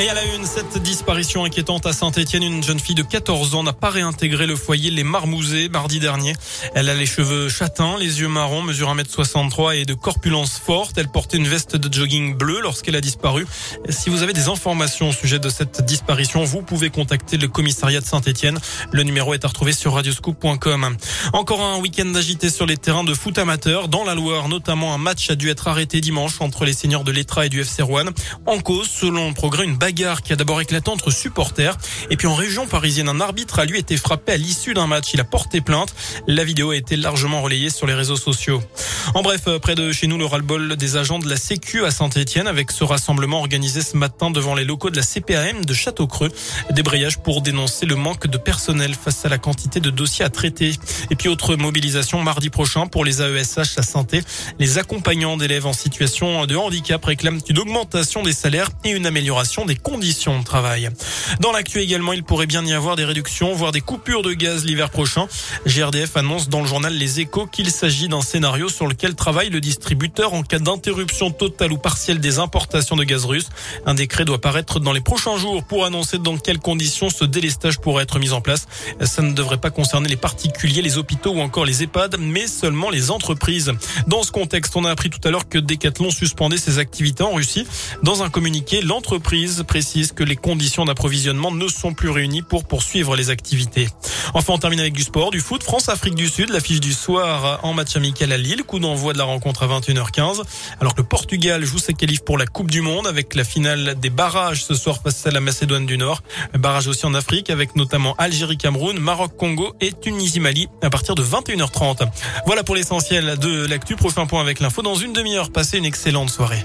Et à la une, cette disparition inquiétante à Saint-Etienne, une jeune fille de 14 ans n'a pas réintégré le foyer Les Marmousets mardi dernier. Elle a les cheveux châtains, les yeux marrons, mesure 1m63 et de corpulence forte. Elle portait une veste de jogging bleu lorsqu'elle a disparu. Si vous avez des informations au sujet de cette disparition, vous pouvez contacter le commissariat de Saint-Etienne. Le numéro est à retrouver sur radioscoop.com. Encore un week-end agité sur les terrains de foot amateur. Dans la Loire, notamment un match a dû être arrêté dimanche entre les seigneurs de l'Etra et du FC Rouen. En cause, selon le progrès, une bagarre qui a d'abord éclaté entre supporters. Et puis en région parisienne, un arbitre a lui été frappé à l'issue d'un match. Il a porté plainte. La vidéo a été largement relayée sur les réseaux sociaux. En bref, euh, près de chez nous, le ras-le-bol des agents de la Sécu à Saint-Etienne avec ce rassemblement organisé ce matin devant les locaux de la CPAM de Château-Creux. Débrayage pour dénoncer le manque de personnel face à la quantité de dossiers à traiter. Et puis autre mobilisation mardi prochain pour les AESH à santé. Les accompagnants d'élèves en situation de handicap réclament une augmentation des salaires et une amélioration des conditions de travail. Dans l'actu également, il pourrait bien y avoir des réductions, voire des coupures de gaz l'hiver prochain. GRDF annonce dans le journal Les Échos qu'il s'agit d'un scénario sur lequel travaille le distributeur en cas d'interruption totale ou partielle des importations de gaz russe. Un décret doit paraître dans les prochains jours pour annoncer dans quelles conditions ce délestage pourrait être mis en place. Ça ne devrait pas concerner les particuliers, les hôpitaux ou encore les EHPAD, mais seulement les entreprises. Dans ce contexte, on a appris tout à l'heure que Decathlon suspendait ses activités en Russie. Dans un communiqué, l'entreprise précise que les conditions d'approvisionnement ne sont plus réunies pour poursuivre les activités. Enfin, on termine avec du sport, du foot. France-Afrique du Sud, l'affiche du soir en match amical à Lille. Coup d'envoi de la rencontre à 21h15. Alors que le Portugal joue ses qualifs pour la Coupe du Monde avec la finale des barrages ce soir face à la Macédoine du Nord. Barrage aussi en Afrique avec notamment Algérie-Cameroun, Maroc-Congo et Tunisie-Mali à partir de 21h30. Voilà pour l'essentiel de l'actu. Prochain point avec l'info dans une demi-heure. Passez une excellente soirée.